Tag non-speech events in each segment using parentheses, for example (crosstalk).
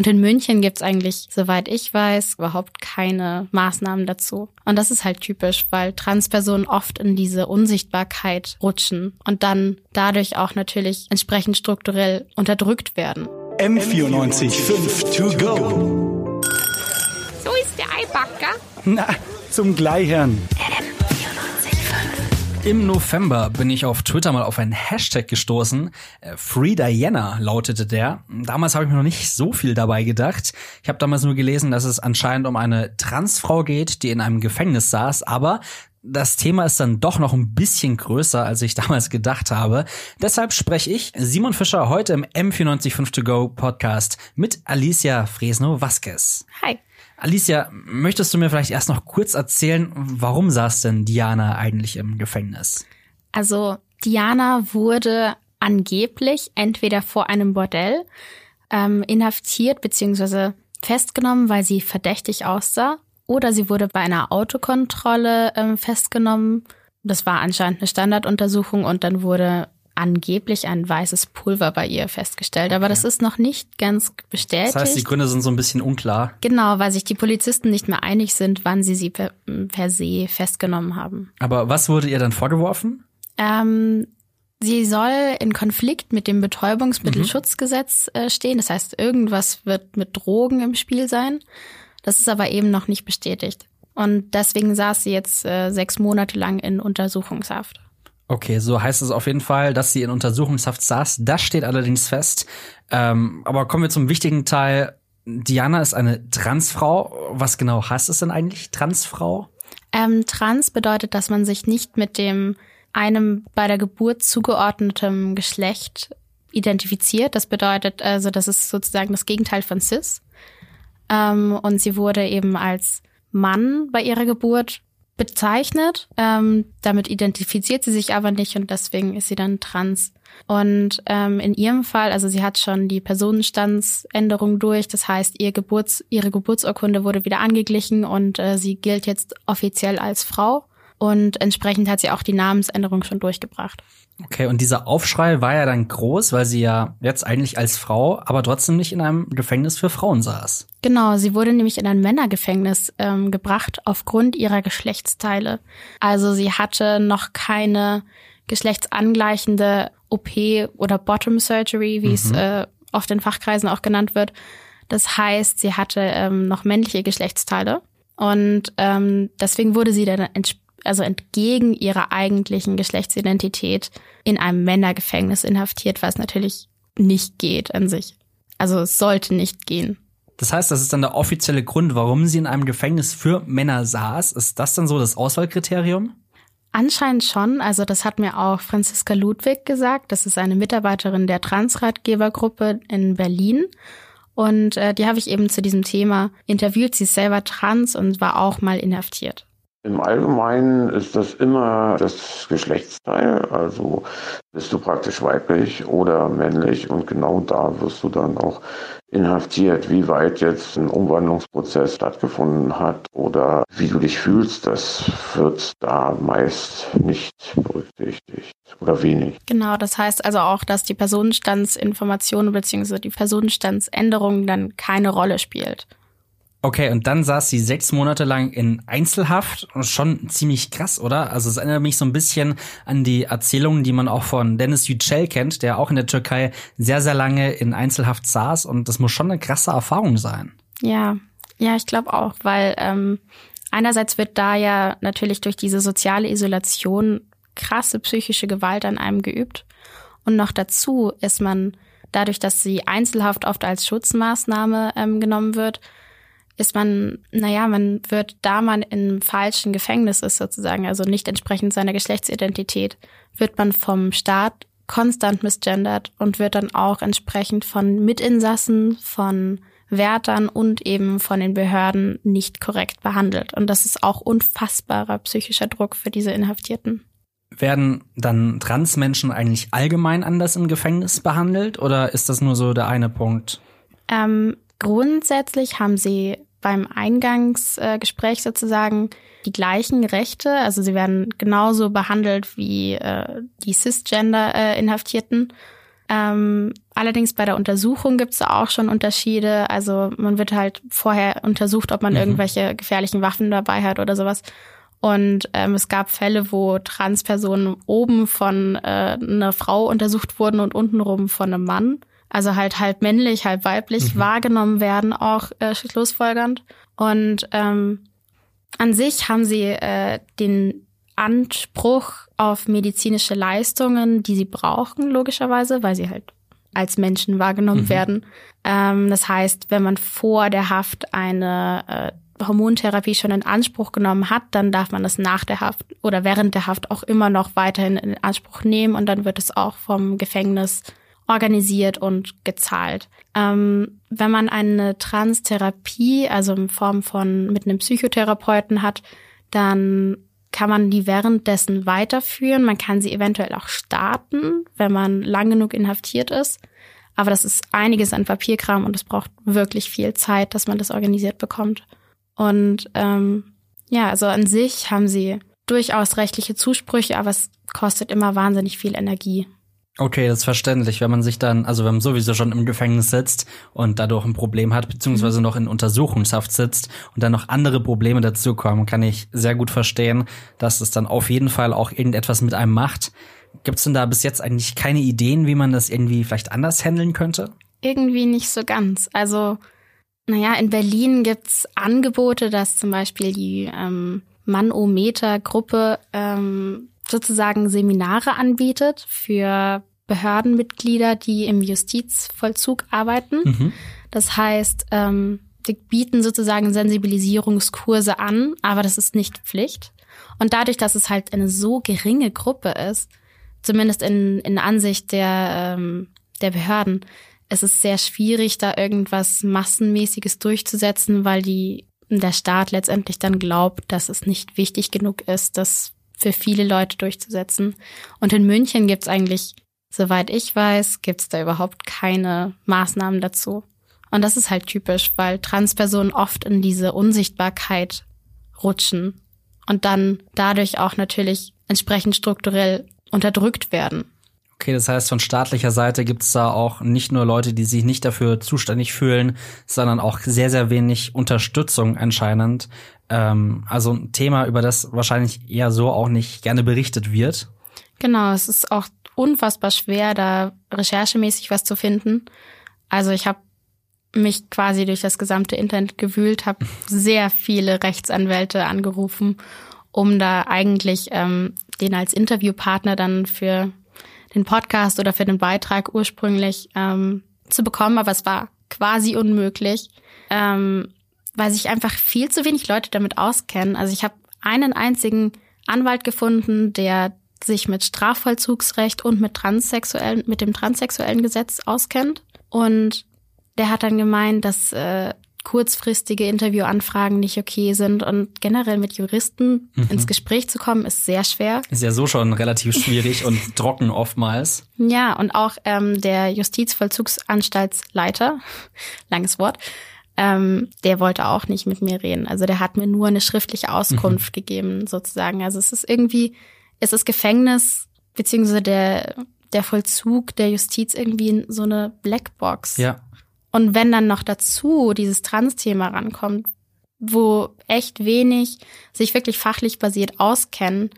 Und in München gibt's eigentlich, soweit ich weiß, überhaupt keine Maßnahmen dazu. Und das ist halt typisch, weil Transpersonen oft in diese Unsichtbarkeit rutschen und dann dadurch auch natürlich entsprechend strukturell unterdrückt werden. M94 5 to go. So ist der Eibacker. Na, zum Gleichern. Im November bin ich auf Twitter mal auf einen Hashtag gestoßen. Äh, Free Diana lautete der. Damals habe ich mir noch nicht so viel dabei gedacht. Ich habe damals nur gelesen, dass es anscheinend um eine Transfrau geht, die in einem Gefängnis saß, aber das Thema ist dann doch noch ein bisschen größer, als ich (laughs) damals gedacht habe. Deshalb spreche ich, Simon Fischer, heute im M945 To Go Podcast mit Alicia Fresno Vasquez. Hi. Alicia, möchtest du mir vielleicht erst noch kurz erzählen, warum saß denn Diana eigentlich im Gefängnis? Also Diana wurde angeblich entweder vor einem Bordell ähm, inhaftiert bzw. festgenommen, weil sie verdächtig aussah, oder sie wurde bei einer Autokontrolle ähm, festgenommen. Das war anscheinend eine Standarduntersuchung und dann wurde angeblich ein weißes Pulver bei ihr festgestellt. Aber das ist noch nicht ganz bestätigt. Das heißt, die Gründe sind so ein bisschen unklar. Genau, weil sich die Polizisten nicht mehr einig sind, wann sie sie per, per se festgenommen haben. Aber was wurde ihr dann vorgeworfen? Ähm, sie soll in Konflikt mit dem Betäubungsmittelschutzgesetz äh, stehen. Das heißt, irgendwas wird mit Drogen im Spiel sein. Das ist aber eben noch nicht bestätigt. Und deswegen saß sie jetzt äh, sechs Monate lang in Untersuchungshaft. Okay, so heißt es auf jeden Fall, dass sie in Untersuchungshaft saß. Das steht allerdings fest. Ähm, aber kommen wir zum wichtigen Teil. Diana ist eine Transfrau. Was genau heißt es denn eigentlich, Transfrau? Ähm, trans bedeutet, dass man sich nicht mit dem einem bei der Geburt zugeordnetem Geschlecht identifiziert. Das bedeutet also, das ist sozusagen das Gegenteil von cis. Ähm, und sie wurde eben als Mann bei ihrer Geburt bezeichnet. Ähm, damit identifiziert sie sich aber nicht und deswegen ist sie dann trans. Und ähm, in ihrem Fall, also sie hat schon die Personenstandsänderung durch, das heißt, ihr Geburts, ihre Geburtsurkunde wurde wieder angeglichen und äh, sie gilt jetzt offiziell als Frau. Und entsprechend hat sie auch die Namensänderung schon durchgebracht. Okay, und dieser Aufschrei war ja dann groß, weil sie ja jetzt eigentlich als Frau, aber trotzdem nicht in einem Gefängnis für Frauen saß. Genau, sie wurde nämlich in ein Männergefängnis ähm, gebracht aufgrund ihrer Geschlechtsteile. Also sie hatte noch keine geschlechtsangleichende OP oder Bottom Surgery, wie mhm. es äh, oft in Fachkreisen auch genannt wird. Das heißt, sie hatte ähm, noch männliche Geschlechtsteile. Und ähm, deswegen wurde sie dann also entgegen ihrer eigentlichen Geschlechtsidentität in einem Männergefängnis inhaftiert, was natürlich nicht geht an sich. Also es sollte nicht gehen. Das heißt, das ist dann der offizielle Grund, warum sie in einem Gefängnis für Männer saß. Ist das dann so das Auswahlkriterium? Anscheinend schon. Also das hat mir auch Franziska Ludwig gesagt. Das ist eine Mitarbeiterin der Transratgebergruppe in Berlin. Und äh, die habe ich eben zu diesem Thema interviewt. Sie ist selber trans und war auch mal inhaftiert. Im Allgemeinen ist das immer das Geschlechtsteil, also bist du praktisch weiblich oder männlich und genau da wirst du dann auch inhaftiert. Wie weit jetzt ein Umwandlungsprozess stattgefunden hat oder wie du dich fühlst, das wird da meist nicht berücksichtigt oder wenig. Genau, das heißt also auch, dass die Personenstandsinformation bzw. die Personenstandsänderung dann keine Rolle spielt. Okay, und dann saß sie sechs Monate lang in Einzelhaft. Schon ziemlich krass, oder? Also es erinnert mich so ein bisschen an die Erzählungen, die man auch von Dennis Yücel kennt, der auch in der Türkei sehr, sehr lange in Einzelhaft saß. Und das muss schon eine krasse Erfahrung sein. Ja, ja, ich glaube auch, weil ähm, einerseits wird da ja natürlich durch diese soziale Isolation krasse psychische Gewalt an einem geübt. Und noch dazu ist man dadurch, dass die Einzelhaft oft als Schutzmaßnahme ähm, genommen wird, ist man, naja, man wird, da man im falschen Gefängnis ist sozusagen, also nicht entsprechend seiner Geschlechtsidentität, wird man vom Staat konstant misgendert und wird dann auch entsprechend von Mitinsassen, von Wärtern und eben von den Behörden nicht korrekt behandelt. Und das ist auch unfassbarer psychischer Druck für diese Inhaftierten. Werden dann Transmenschen eigentlich allgemein anders im Gefängnis behandelt oder ist das nur so der eine Punkt? Ähm, grundsätzlich haben sie beim Eingangsgespräch sozusagen die gleichen Rechte. Also sie werden genauso behandelt wie äh, die Cisgender-Inhaftierten. Ähm, allerdings bei der Untersuchung gibt es auch schon Unterschiede. Also man wird halt vorher untersucht, ob man Mhm. irgendwelche gefährlichen Waffen dabei hat oder sowas. Und ähm, es gab Fälle, wo Transpersonen oben von äh, einer Frau untersucht wurden und untenrum von einem Mann. Also halt halb männlich, halb weiblich wahrgenommen werden, auch äh, schlussfolgernd. Und ähm, an sich haben sie äh, den Anspruch auf medizinische Leistungen, die sie brauchen, logischerweise, weil sie halt als Menschen wahrgenommen werden. Ähm, das heißt, wenn man vor der Haft eine äh, Hormontherapie schon in Anspruch genommen hat, dann darf man das nach der Haft oder während der Haft auch immer noch weiterhin in Anspruch nehmen und dann wird es auch vom Gefängnis organisiert und gezahlt. Ähm, wenn man eine Transtherapie, also in Form von mit einem Psychotherapeuten hat, dann kann man die währenddessen weiterführen. Man kann sie eventuell auch starten, wenn man lang genug inhaftiert ist. Aber das ist einiges an Papierkram und es braucht wirklich viel Zeit, dass man das organisiert bekommt. Und ähm, ja, also an sich haben sie durchaus rechtliche Zusprüche, aber es kostet immer wahnsinnig viel Energie. Okay, das ist verständlich, wenn man sich dann, also wenn man sowieso schon im Gefängnis sitzt und dadurch ein Problem hat, beziehungsweise noch in Untersuchungshaft sitzt und dann noch andere Probleme dazukommen, kann ich sehr gut verstehen, dass es dann auf jeden Fall auch irgendetwas mit einem macht. Gibt's denn da bis jetzt eigentlich keine Ideen, wie man das irgendwie vielleicht anders handeln könnte? Irgendwie nicht so ganz. Also, naja, in Berlin gibt's Angebote, dass zum Beispiel die ähm, Manometer-Gruppe ähm, sozusagen Seminare anbietet für Behördenmitglieder, die im Justizvollzug arbeiten. Das heißt, ähm, die bieten sozusagen Sensibilisierungskurse an, aber das ist nicht Pflicht. Und dadurch, dass es halt eine so geringe Gruppe ist, zumindest in, in Ansicht der, ähm, der Behörden, es ist sehr schwierig, da irgendwas Massenmäßiges durchzusetzen, weil die, der Staat letztendlich dann glaubt, dass es nicht wichtig genug ist, das für viele Leute durchzusetzen. Und in München gibt's eigentlich, soweit ich weiß, gibt's da überhaupt keine Maßnahmen dazu. Und das ist halt typisch, weil Transpersonen oft in diese Unsichtbarkeit rutschen und dann dadurch auch natürlich entsprechend strukturell unterdrückt werden. Okay, das heißt, von staatlicher Seite gibt's da auch nicht nur Leute, die sich nicht dafür zuständig fühlen, sondern auch sehr, sehr wenig Unterstützung anscheinend. Ähm, also ein Thema, über das wahrscheinlich eher so auch nicht gerne berichtet wird. Genau, es ist auch unfassbar schwer, da recherchemäßig was zu finden. Also ich habe mich quasi durch das gesamte Internet gewühlt, habe sehr viele Rechtsanwälte angerufen, um da eigentlich ähm, den als Interviewpartner dann für den Podcast oder für den Beitrag ursprünglich ähm, zu bekommen, aber es war quasi unmöglich, ähm, weil sich einfach viel zu wenig Leute damit auskennen. Also ich habe einen einzigen Anwalt gefunden, der sich mit Strafvollzugsrecht und mit transsexuellen, mit dem transsexuellen Gesetz auskennt. Und der hat dann gemeint, dass äh, kurzfristige Interviewanfragen nicht okay sind und generell mit Juristen ins Gespräch zu kommen, ist sehr schwer. Ist ja so schon relativ schwierig und (laughs) trocken oftmals. Ja, und auch ähm, der Justizvollzugsanstaltsleiter, (laughs) langes Wort, ähm, der wollte auch nicht mit mir reden. Also der hat mir nur eine schriftliche Auskunft gegeben, sozusagen. Also es ist irgendwie, es ist Gefängnis, beziehungsweise der, der Vollzug der Justiz irgendwie so eine Blackbox. Ja. Und wenn dann noch dazu dieses Trans-Thema rankommt, wo echt wenig sich wirklich fachlich basiert auskennen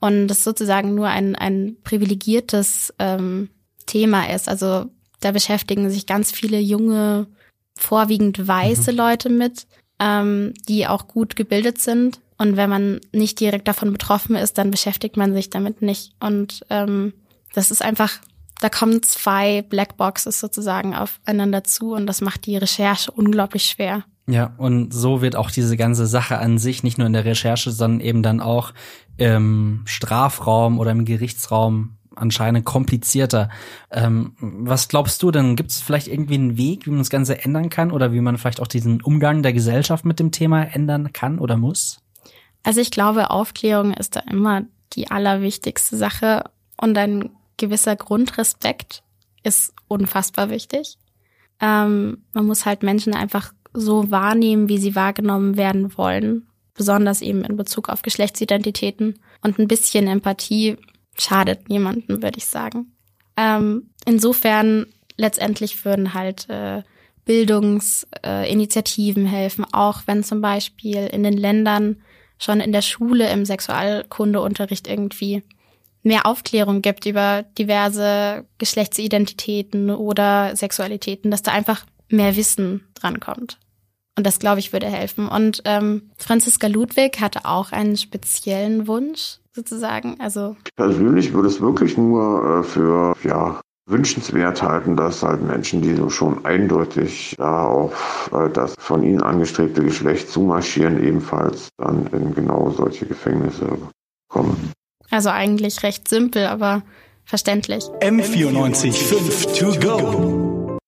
und das sozusagen nur ein, ein privilegiertes ähm, Thema ist. Also da beschäftigen sich ganz viele junge, vorwiegend weiße Leute mit, ähm, die auch gut gebildet sind. Und wenn man nicht direkt davon betroffen ist, dann beschäftigt man sich damit nicht. Und ähm, das ist einfach, da kommen zwei Blackboxes sozusagen aufeinander zu und das macht die Recherche unglaublich schwer. Ja, und so wird auch diese ganze Sache an sich nicht nur in der Recherche, sondern eben dann auch im Strafraum oder im Gerichtsraum anscheinend komplizierter. Ähm, was glaubst du denn? Gibt es vielleicht irgendwie einen Weg, wie man das Ganze ändern kann oder wie man vielleicht auch diesen Umgang der Gesellschaft mit dem Thema ändern kann oder muss? Also ich glaube, Aufklärung ist da immer die allerwichtigste Sache und ein gewisser Grundrespekt ist unfassbar wichtig. Ähm, man muss halt Menschen einfach so wahrnehmen, wie sie wahrgenommen werden wollen, besonders eben in Bezug auf Geschlechtsidentitäten. Und ein bisschen Empathie schadet niemandem, würde ich sagen. Ähm, insofern letztendlich würden halt äh, Bildungsinitiativen äh, helfen, auch wenn zum Beispiel in den Ländern schon in der Schule im Sexualkundeunterricht irgendwie mehr Aufklärung gibt über diverse Geschlechtsidentitäten oder Sexualitäten, dass da einfach mehr Wissen drankommt. Und das, glaube ich, würde helfen. Und ähm, Franziska Ludwig hatte auch einen speziellen Wunsch, sozusagen. Also persönlich würde es wirklich nur äh, für ja wünschenswert halten, dass halt Menschen, die so schon eindeutig da auf äh, das von ihnen angestrebte Geschlecht zumarschieren, ebenfalls dann in genau solche Gefängnisse kommen. Also eigentlich recht simpel, aber verständlich. M94 5 to go.